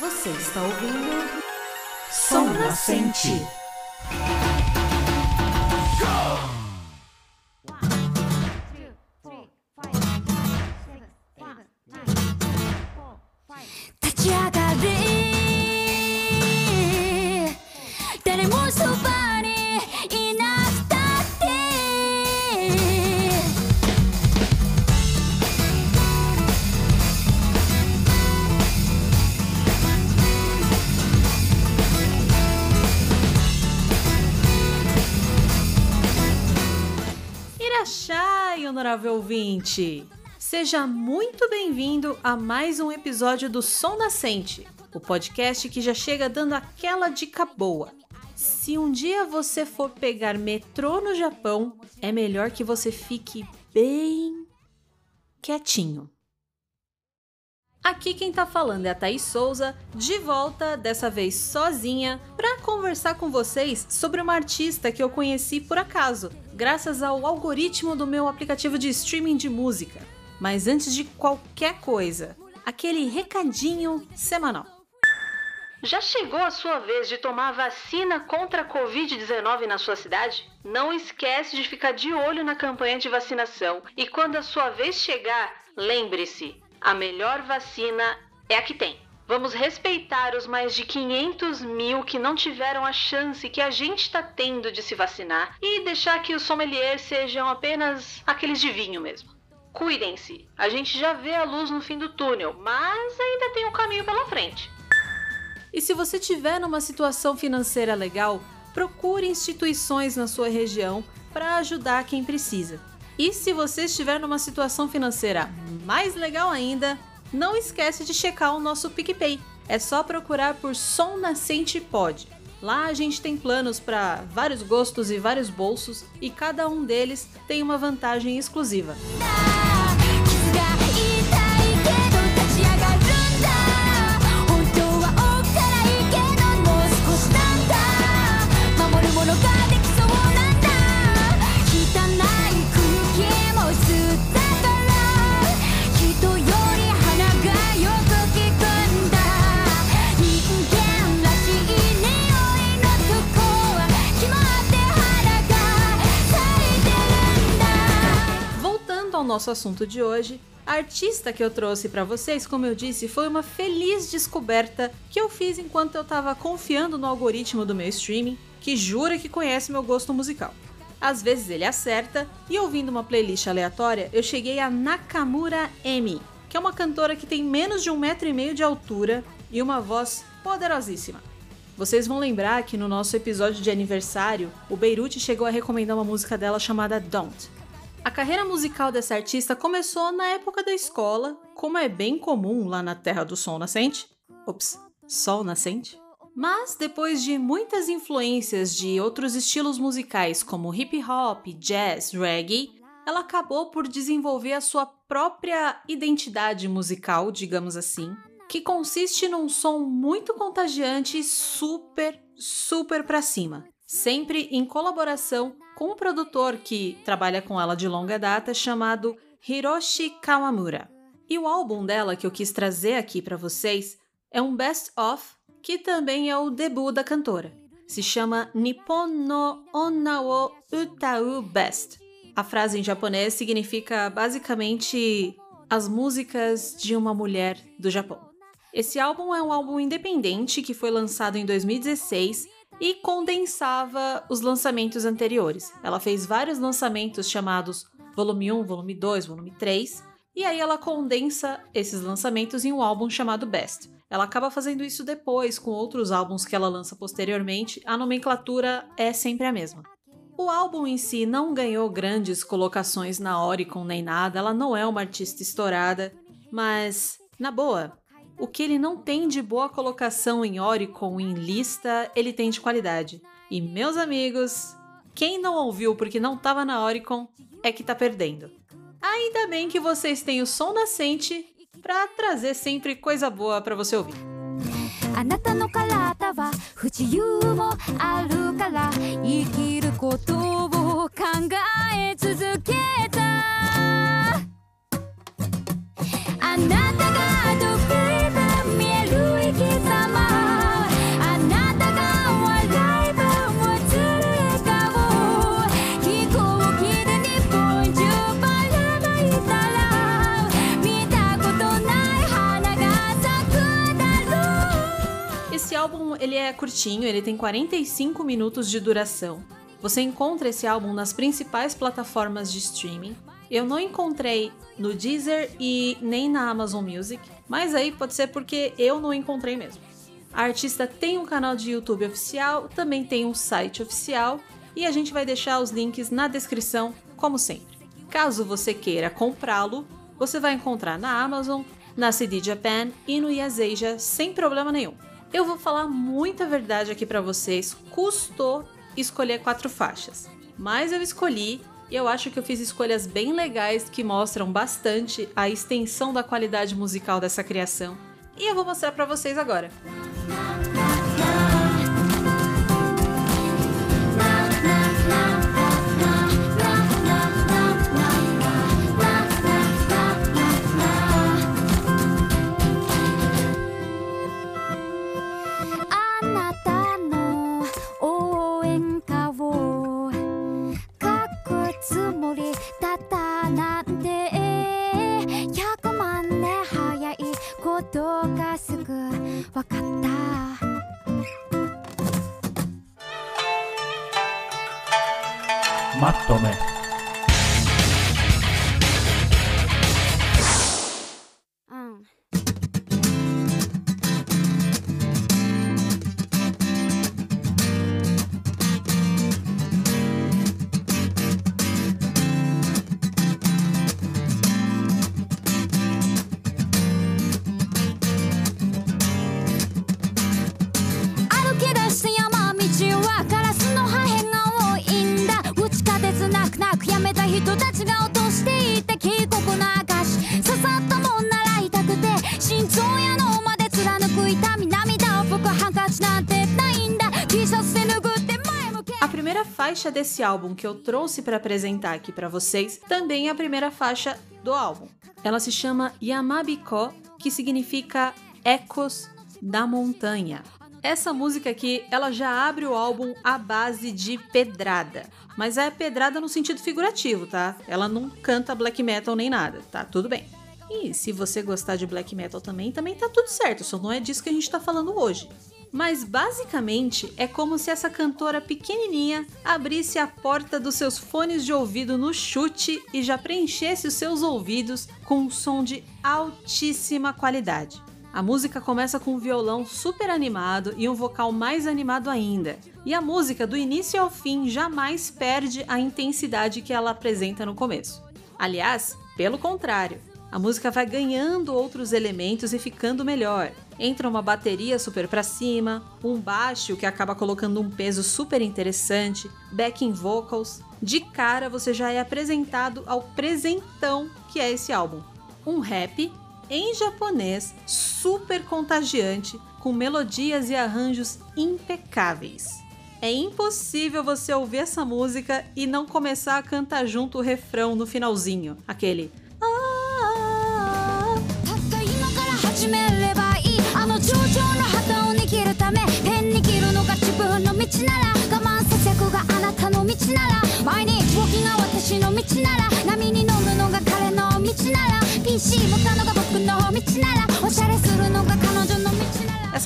Você está ouvindo Som Nascente. Ouvinte! Seja muito bem-vindo a mais um episódio do Som Nascente, o podcast que já chega dando aquela dica boa. Se um dia você for pegar metrô no Japão, é melhor que você fique bem quietinho. Aqui quem tá falando é a Thaís Souza, de volta, dessa vez sozinha, para conversar com vocês sobre uma artista que eu conheci por acaso, graças ao algoritmo do meu aplicativo de streaming de música. Mas antes de qualquer coisa, aquele recadinho semanal. Já chegou a sua vez de tomar vacina contra a Covid-19 na sua cidade? Não esquece de ficar de olho na campanha de vacinação e quando a sua vez chegar, lembre-se, a melhor vacina é a que tem. Vamos respeitar os mais de 500 mil que não tiveram a chance que a gente está tendo de se vacinar e deixar que os sommeliers sejam apenas aqueles de vinho mesmo. Cuidem-se, a gente já vê a luz no fim do túnel, mas ainda tem um caminho pela frente. E se você tiver numa situação financeira legal, procure instituições na sua região para ajudar quem precisa. E se você estiver numa situação financeira mais legal ainda, não esquece de checar o nosso PicPay. É só procurar por Som Nascente Pod. Lá a gente tem planos para vários gostos e vários bolsos e cada um deles tem uma vantagem exclusiva. Nosso assunto de hoje, a artista que eu trouxe para vocês, como eu disse, foi uma feliz descoberta que eu fiz enquanto eu estava confiando no algoritmo do meu streaming, que jura que conhece meu gosto musical. Às vezes ele acerta, e ouvindo uma playlist aleatória, eu cheguei a Nakamura Emi, que é uma cantora que tem menos de um metro e meio de altura e uma voz poderosíssima. Vocês vão lembrar que no nosso episódio de aniversário, o Beirute chegou a recomendar uma música dela chamada Don't, a carreira musical dessa artista começou na época da escola, como é bem comum lá na Terra do Sol Nascente. Ops, Sol Nascente? Mas depois de muitas influências de outros estilos musicais como hip hop, jazz, reggae, ela acabou por desenvolver a sua própria identidade musical, digamos assim, que consiste num som muito contagiante e super, super pra cima, sempre em colaboração com um produtor que trabalha com ela de longa data chamado Hiroshi Kawamura. E o álbum dela que eu quis trazer aqui para vocês é um best of que também é o debut da cantora. Se chama Nippon no Onna wo Utau Best. A frase em japonês significa basicamente as músicas de uma mulher do Japão. Esse álbum é um álbum independente que foi lançado em 2016 e condensava os lançamentos anteriores. Ela fez vários lançamentos chamados Volume 1, Volume 2, Volume 3, e aí ela condensa esses lançamentos em um álbum chamado Best. Ela acaba fazendo isso depois com outros álbuns que ela lança posteriormente, a nomenclatura é sempre a mesma. O álbum em si não ganhou grandes colocações na Oricon nem nada, ela não é uma artista estourada, mas, na boa, o que ele não tem de boa colocação em Oricon em lista, ele tem de qualidade. E meus amigos, quem não ouviu porque não estava na Oricon é que tá perdendo. Ainda bem que vocês têm o som nascente para trazer sempre coisa boa para você ouvir. あなたの体は不自由もあるから生きることを考え続けた Curtinho, ele tem 45 minutos de duração. Você encontra esse álbum nas principais plataformas de streaming. Eu não encontrei no Deezer e nem na Amazon Music, mas aí pode ser porque eu não encontrei mesmo. A artista tem um canal de YouTube oficial, também tem um site oficial e a gente vai deixar os links na descrição, como sempre. Caso você queira comprá-lo, você vai encontrar na Amazon, na CD Japan e no Yaseja sem problema nenhum. Eu vou falar muita verdade aqui para vocês. Custou escolher quatro faixas, mas eu escolhi e eu acho que eu fiz escolhas bem legais que mostram bastante a extensão da qualidade musical dessa criação. E eu vou mostrar para vocês agora. Música あ primeira faixa desse álbum que eu trouxe para apresentar aqui para vocês também é a primeira faixa do álbum. Ela se chama Yamabiko, que significa Ecos da Montanha. Essa música aqui, ela já abre o álbum à base de pedrada. Mas é pedrada no sentido figurativo, tá? Ela não canta black metal nem nada, tá? Tudo bem. E se você gostar de black metal também, também tá tudo certo, só não é disso que a gente tá falando hoje. Mas basicamente é como se essa cantora pequenininha abrisse a porta dos seus fones de ouvido no chute e já preenchesse os seus ouvidos com um som de altíssima qualidade. A música começa com um violão super animado e um vocal mais animado ainda. E a música, do início ao fim, jamais perde a intensidade que ela apresenta no começo. Aliás, pelo contrário, a música vai ganhando outros elementos e ficando melhor. Entra uma bateria super para cima, um baixo que acaba colocando um peso super interessante, backing vocals. De cara você já é apresentado ao presentão que é esse álbum. Um rap em japonês super contagiante, com melodias e arranjos impecáveis. É impossível você ouvir essa música e não começar a cantar junto o refrão no finalzinho, aquele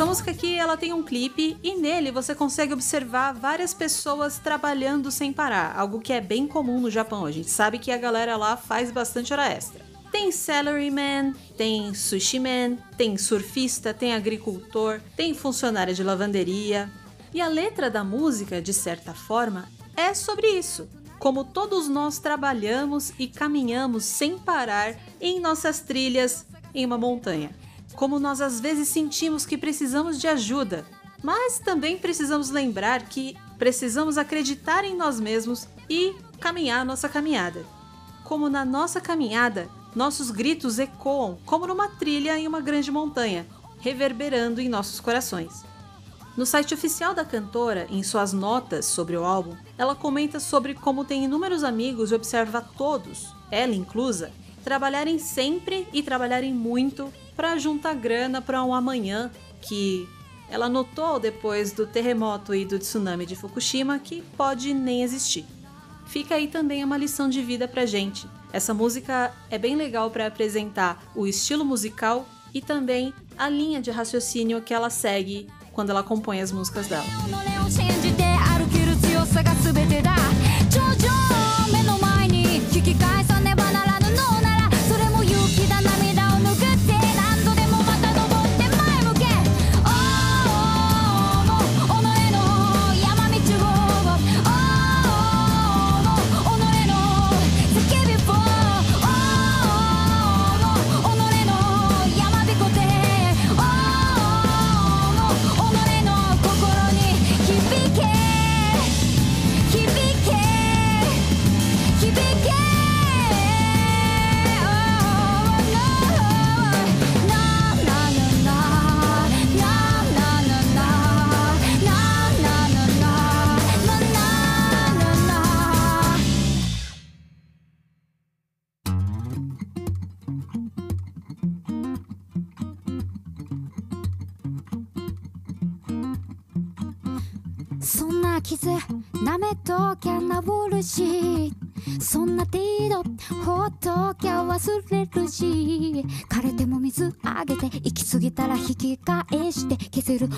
Essa música aqui ela tem um clipe e nele você consegue observar várias pessoas trabalhando sem parar, algo que é bem comum no Japão. A gente sabe que a galera lá faz bastante hora extra. Tem salaryman, tem sushi man, tem surfista, tem agricultor, tem funcionária de lavanderia, e a letra da música, de certa forma, é sobre isso. Como todos nós trabalhamos e caminhamos sem parar em nossas trilhas em uma montanha. Como nós às vezes sentimos que precisamos de ajuda, mas também precisamos lembrar que precisamos acreditar em nós mesmos e caminhar nossa caminhada. Como na nossa caminhada, nossos gritos ecoam como numa trilha em uma grande montanha, reverberando em nossos corações. No site oficial da cantora, em suas notas sobre o álbum, ela comenta sobre como tem inúmeros amigos e observa todos, ela inclusa, trabalharem sempre e trabalharem muito para juntar grana para um amanhã que ela notou depois do terremoto e do tsunami de Fukushima que pode nem existir. Fica aí também uma lição de vida pra gente. Essa música é bem legal para apresentar o estilo musical e também a linha de raciocínio que ela segue quando ela compõe as músicas dela.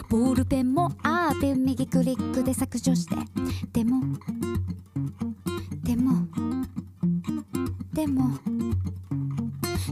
ボールペンもあって右クリックで削除してでもでもでも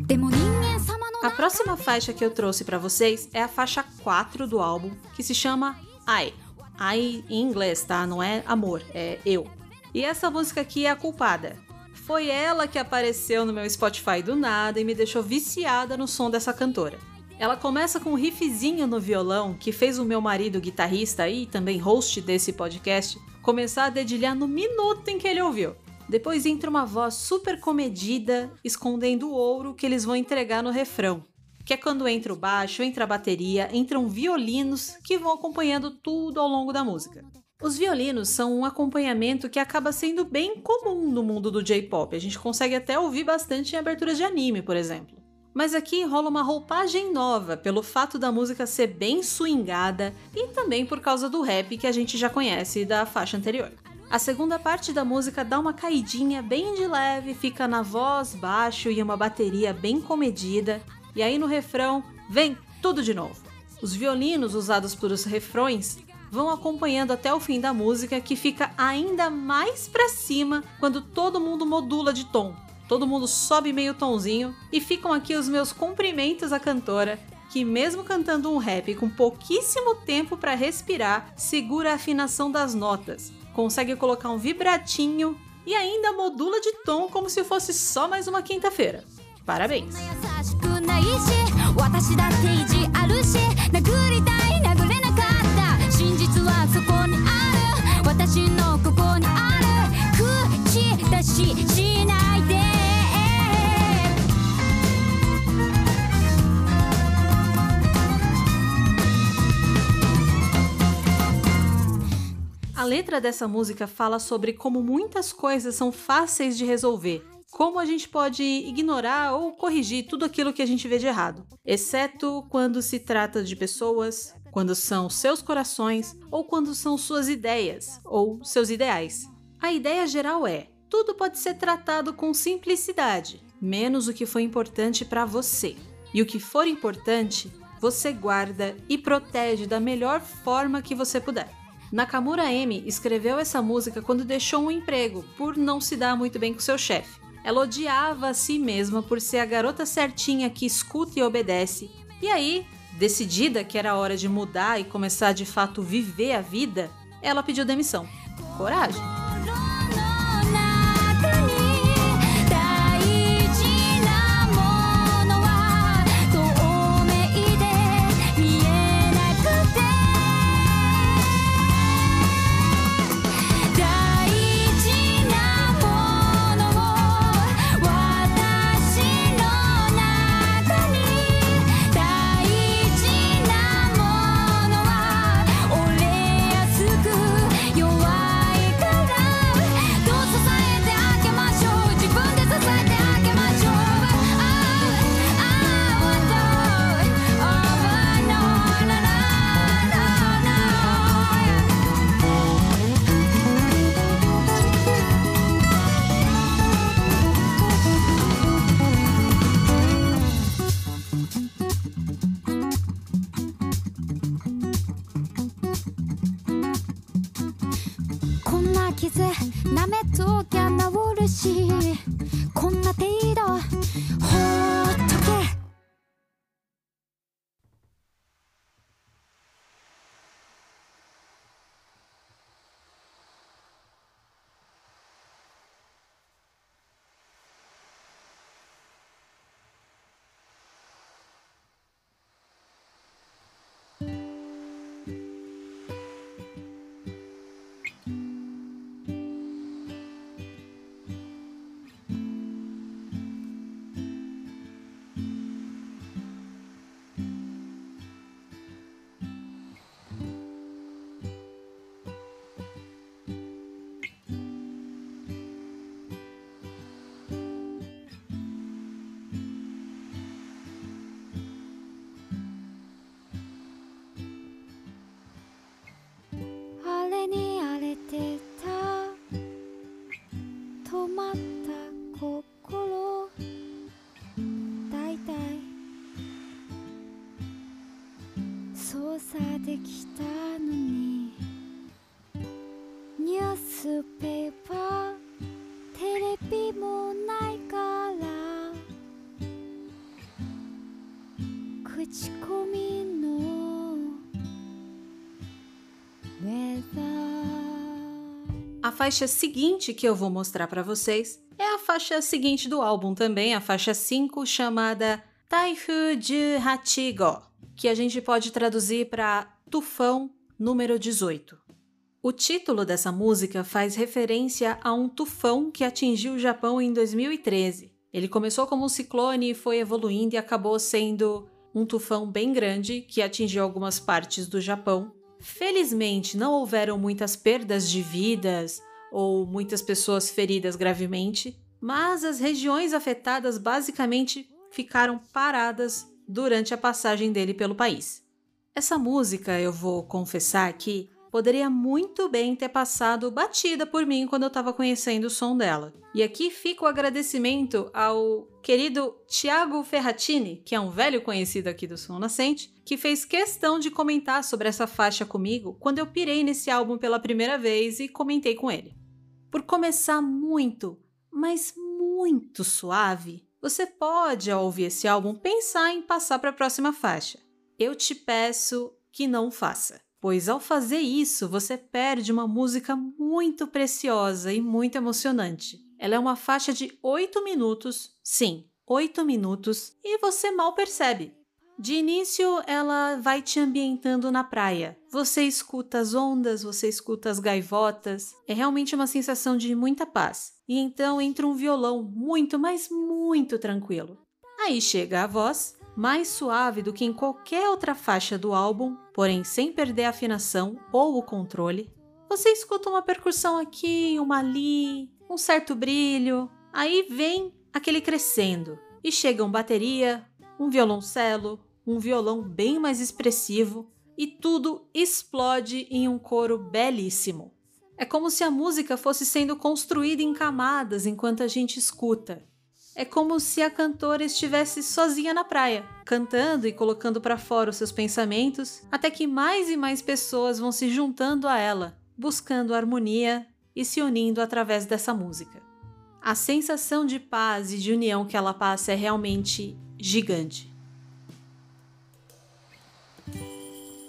でも人間様の A próxima faixa que eu trouxe pra vocês é a faixa 4 do álbum, que se chama I. I em inglês, tá? Não é amor, é eu. E essa música aqui é a culpada. Foi ela que apareceu no meu Spotify do nada e me deixou viciada no som dessa cantora. Ela começa com um riffzinho no violão que fez o meu marido guitarrista e também host desse podcast começar a dedilhar no minuto em que ele ouviu. Depois entra uma voz super comedida, escondendo o ouro que eles vão entregar no refrão. Que é quando entra o baixo, entra a bateria, entram violinos que vão acompanhando tudo ao longo da música. Os violinos são um acompanhamento que acaba sendo bem comum no mundo do J-pop. A gente consegue até ouvir bastante em aberturas de anime, por exemplo. Mas aqui rola uma roupagem nova pelo fato da música ser bem swingada e também por causa do rap que a gente já conhece da faixa anterior. A segunda parte da música dá uma caidinha bem de leve, fica na voz baixo e uma bateria bem comedida, e aí no refrão vem tudo de novo. Os violinos usados para os refrões vão acompanhando até o fim da música, que fica ainda mais pra cima quando todo mundo modula de tom. Todo mundo sobe meio tonzinho e ficam aqui os meus cumprimentos à cantora, que mesmo cantando um rap com pouquíssimo tempo para respirar, segura a afinação das notas, consegue colocar um vibratinho e ainda modula de tom como se fosse só mais uma quinta-feira. Parabéns! A letra dessa música fala sobre como muitas coisas são fáceis de resolver, como a gente pode ignorar ou corrigir tudo aquilo que a gente vê de errado, exceto quando se trata de pessoas, quando são seus corações ou quando são suas ideias ou seus ideais. A ideia geral é: tudo pode ser tratado com simplicidade, menos o que foi importante para você. E o que for importante, você guarda e protege da melhor forma que você puder. Nakamura M escreveu essa música quando deixou um emprego por não se dar muito bem com seu chefe. Ela odiava a si mesma por ser a garota certinha que escuta e obedece. E aí, decidida que era hora de mudar e começar de fato viver a vida, ela pediu demissão. Coragem! 止まった心。大体。操作できた。A faixa seguinte que eu vou mostrar para vocês é a faixa seguinte do álbum também, a faixa 5, chamada Taifu de Hachigo, que a gente pode traduzir para Tufão número 18. O título dessa música faz referência a um tufão que atingiu o Japão em 2013. Ele começou como um ciclone e foi evoluindo e acabou sendo um tufão bem grande que atingiu algumas partes do Japão. Felizmente, não houveram muitas perdas de vidas ou muitas pessoas feridas gravemente, mas as regiões afetadas basicamente ficaram paradas durante a passagem dele pelo país. Essa música, eu vou confessar aqui, poderia muito bem ter passado batida por mim quando eu estava conhecendo o som dela. E aqui fica o agradecimento ao querido Tiago Ferratini, que é um velho conhecido aqui do Som Nascente, que fez questão de comentar sobre essa faixa comigo quando eu pirei nesse álbum pela primeira vez e comentei com ele. Por começar muito, mas muito suave, você pode, ao ouvir esse álbum, pensar em passar para a próxima faixa. Eu te peço que não faça pois ao fazer isso você perde uma música muito preciosa e muito emocionante. Ela é uma faixa de 8 minutos, sim, 8 minutos, e você mal percebe. De início, ela vai te ambientando na praia. Você escuta as ondas, você escuta as gaivotas. É realmente uma sensação de muita paz. E então entra um violão muito, mas muito tranquilo. Aí chega a voz mais suave do que em qualquer outra faixa do álbum, porém sem perder a afinação ou o controle. Você escuta uma percussão aqui, uma ali, um certo brilho, aí vem aquele crescendo e chegam bateria, um violoncelo, um violão bem mais expressivo e tudo explode em um coro belíssimo. É como se a música fosse sendo construída em camadas enquanto a gente escuta, é como se a cantora estivesse sozinha na praia, cantando e colocando para fora os seus pensamentos, até que mais e mais pessoas vão se juntando a ela, buscando harmonia e se unindo através dessa música. A sensação de paz e de união que ela passa é realmente gigante.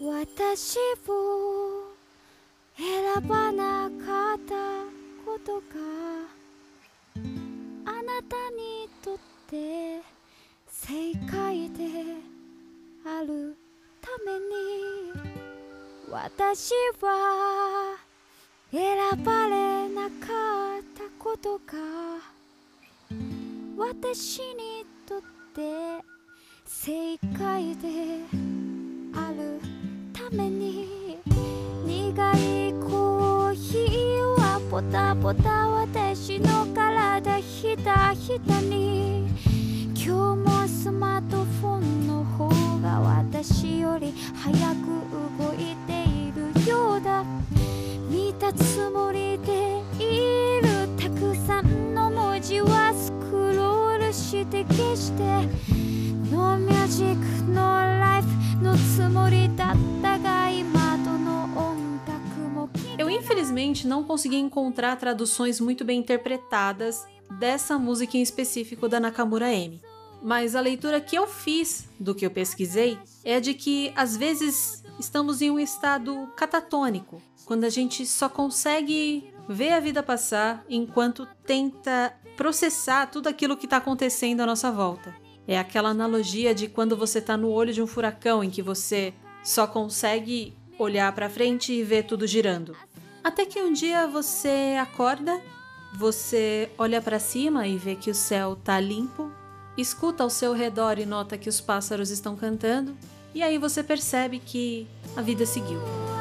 私を選ばなかったことがあなた にとって正解であるために私は選ばれなかったことが私にとって正解であるポタポタ私の体ひたひたに。今日もスマートフォンの方が私より早く動いているようだ。見たつもりでいるたくさんの文字はスクロールして消して。No music, no life のつもりだったが infelizmente não consegui encontrar traduções muito bem interpretadas dessa música em específico da Nakamura M. Mas a leitura que eu fiz do que eu pesquisei é de que às vezes estamos em um estado catatônico, quando a gente só consegue ver a vida passar enquanto tenta processar tudo aquilo que está acontecendo à nossa volta. É aquela analogia de quando você está no olho de um furacão em que você só consegue olhar para frente e ver tudo girando. Até que um dia você acorda, você olha para cima e vê que o céu tá limpo, escuta ao seu redor e nota que os pássaros estão cantando, e aí você percebe que a vida seguiu.「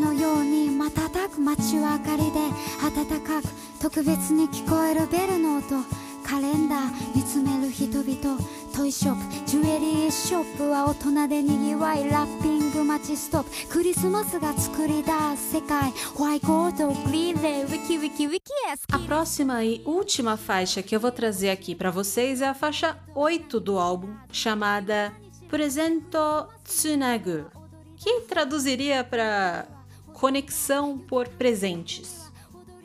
のように瞬く街は明かりで暖かく特別に聞こえるベルの音カレンダー見つめる人々トイショップジュエリーショップは大人でにぎわいラッピング街ストップクリスマスが作り出す世界ホワイトグリーンでウィキウィキウィキエス A próxima e última faixa que eu vou trazer aqui para vocês é a faixa 8 do álbum, chamada Presento Tsunagu, que traduziria para conexão por presentes.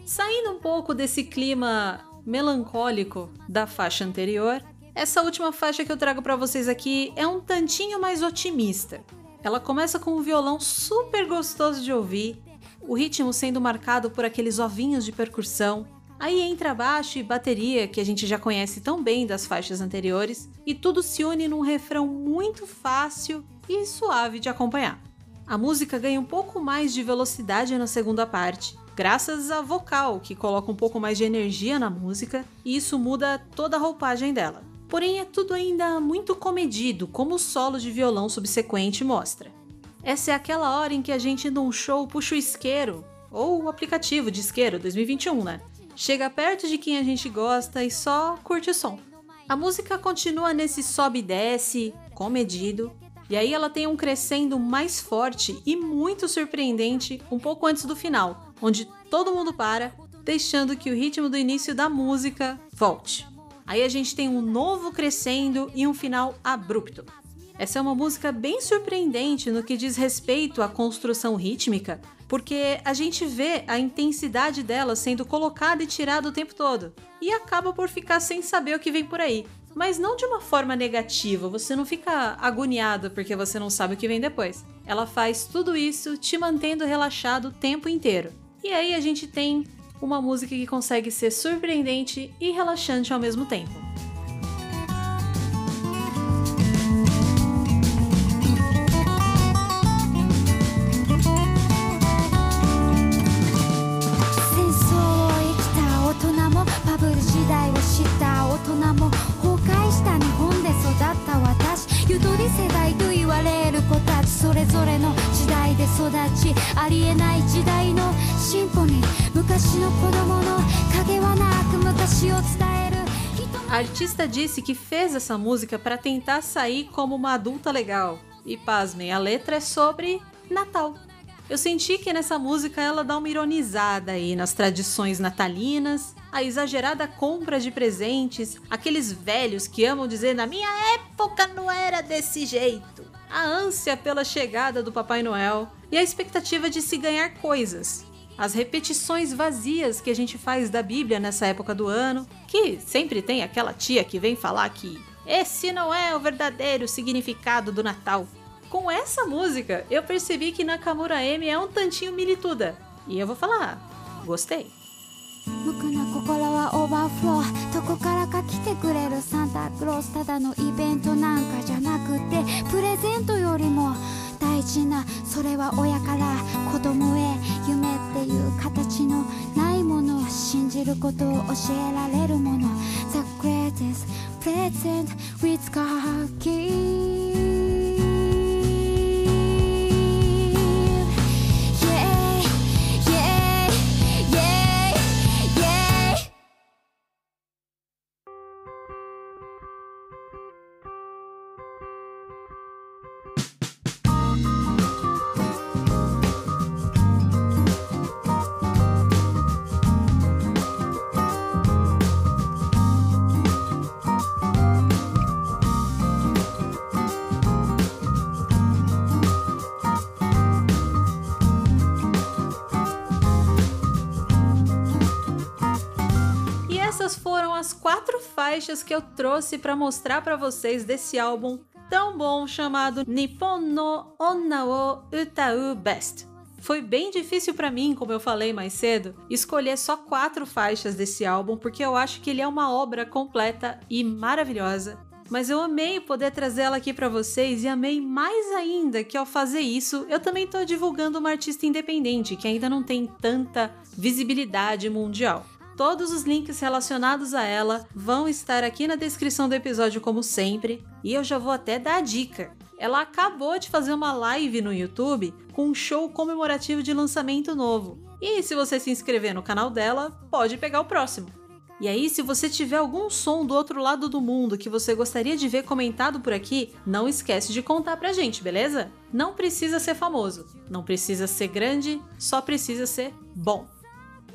Saindo um pouco desse clima melancólico da faixa anterior, essa última faixa que eu trago para vocês aqui é um tantinho mais otimista. Ela começa com um violão super gostoso de ouvir, o ritmo sendo marcado por aqueles ovinhos de percussão. Aí entra baixo e bateria, que a gente já conhece tão bem das faixas anteriores, e tudo se une num refrão muito fácil e suave de acompanhar. A música ganha um pouco mais de velocidade na segunda parte, graças à vocal, que coloca um pouco mais de energia na música, e isso muda toda a roupagem dela. Porém, é tudo ainda muito comedido, como o solo de violão subsequente mostra. Essa é aquela hora em que a gente num show puxa o isqueiro, ou o aplicativo de isqueiro 2021, né? Chega perto de quem a gente gosta e só curte o som. A música continua nesse sobe e desce, comedido, e aí ela tem um crescendo mais forte e muito surpreendente um pouco antes do final, onde todo mundo para, deixando que o ritmo do início da música volte. Aí a gente tem um novo crescendo e um final abrupto. Essa é uma música bem surpreendente no que diz respeito à construção rítmica, porque a gente vê a intensidade dela sendo colocada e tirada o tempo todo, e acaba por ficar sem saber o que vem por aí. Mas não de uma forma negativa, você não fica agoniado porque você não sabe o que vem depois. Ela faz tudo isso te mantendo relaxado o tempo inteiro. E aí a gente tem uma música que consegue ser surpreendente e relaxante ao mesmo tempo. A artista disse que fez essa música para tentar sair como uma adulta legal. E pasmem, a letra é sobre Natal. Eu senti que nessa música ela dá uma ironizada aí nas tradições natalinas, a exagerada compra de presentes, aqueles velhos que amam dizer na minha época não era desse jeito, a ânsia pela chegada do Papai Noel e a expectativa de se ganhar coisas As repetições vazias que a gente faz da Bíblia nessa época do ano, que sempre tem aquela tia que vem falar que esse não é o verdadeiro significado do Natal. Com essa música, eu percebi que Nakamura M é um tantinho milituda. E eu vou falar, gostei. 無垢な心はオーバーフローどこからか来てくれるサンタクロースただのイベントなんかじゃなくてプレゼントよりも大 事なそれは親から子供へ夢っていう形のないものを信じることを教えられるもの。The greatest present with God. Faixas que eu trouxe para mostrar para vocês desse álbum tão bom chamado Nippon no Onna wo Utau Best. Foi bem difícil para mim, como eu falei mais cedo, escolher só quatro faixas desse álbum porque eu acho que ele é uma obra completa e maravilhosa. Mas eu amei poder trazê-la aqui para vocês e amei mais ainda que ao fazer isso, eu também estou divulgando uma artista independente que ainda não tem tanta visibilidade mundial. Todos os links relacionados a ela vão estar aqui na descrição do episódio, como sempre, e eu já vou até dar a dica. Ela acabou de fazer uma live no YouTube com um show comemorativo de lançamento novo. E se você se inscrever no canal dela, pode pegar o próximo. E aí, se você tiver algum som do outro lado do mundo que você gostaria de ver comentado por aqui, não esquece de contar pra gente, beleza? Não precisa ser famoso, não precisa ser grande, só precisa ser bom.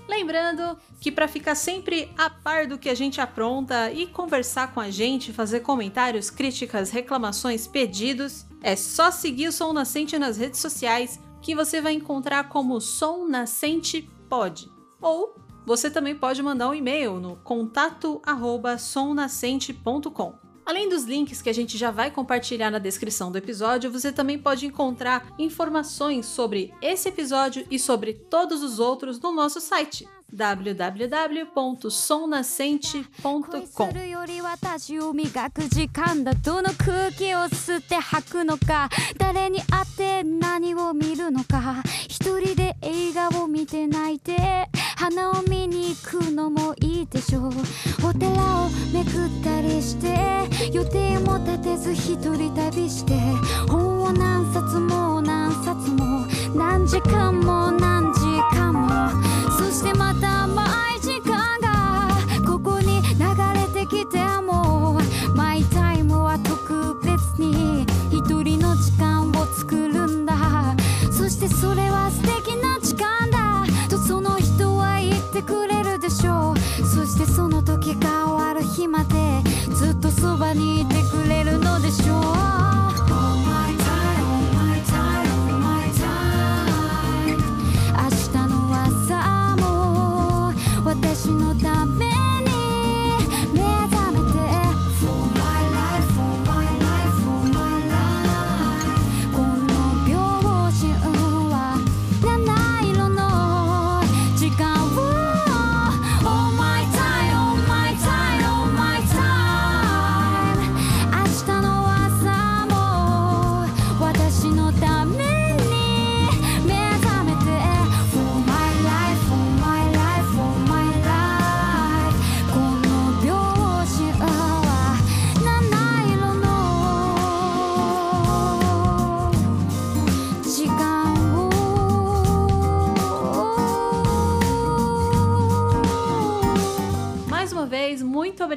Lembrando que para ficar sempre a par do que a gente apronta e conversar com a gente, fazer comentários, críticas, reclamações, pedidos, é só seguir o Som Nascente nas redes sociais que você vai encontrar como Som Nascente Pod. Ou você também pode mandar um e-mail no contato@somnascente.com. Além dos links que a gente já vai compartilhar na descrição do episódio, você também pode encontrar informações sobre esse episódio e sobre todos os outros no nosso site www.somnascente.com. するより私を磨く時間だ。どの空気を吸って吐くのか。誰に会って何を見るのか。一人で映画を見て泣いて。花を見に行くのもいいでしょう。お寺をめくったりして。予定も立てず一人旅して。本を何冊も何冊も。何時間も何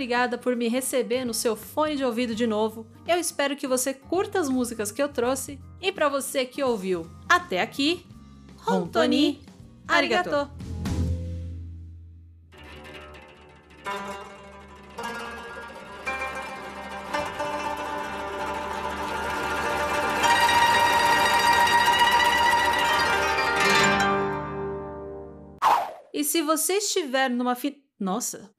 obrigada por me receber no seu fone de ouvido de novo. Eu espero que você curta as músicas que eu trouxe. E para você que ouviu até aqui, Hontoni Arigato! E se você estiver numa fi... Nossa.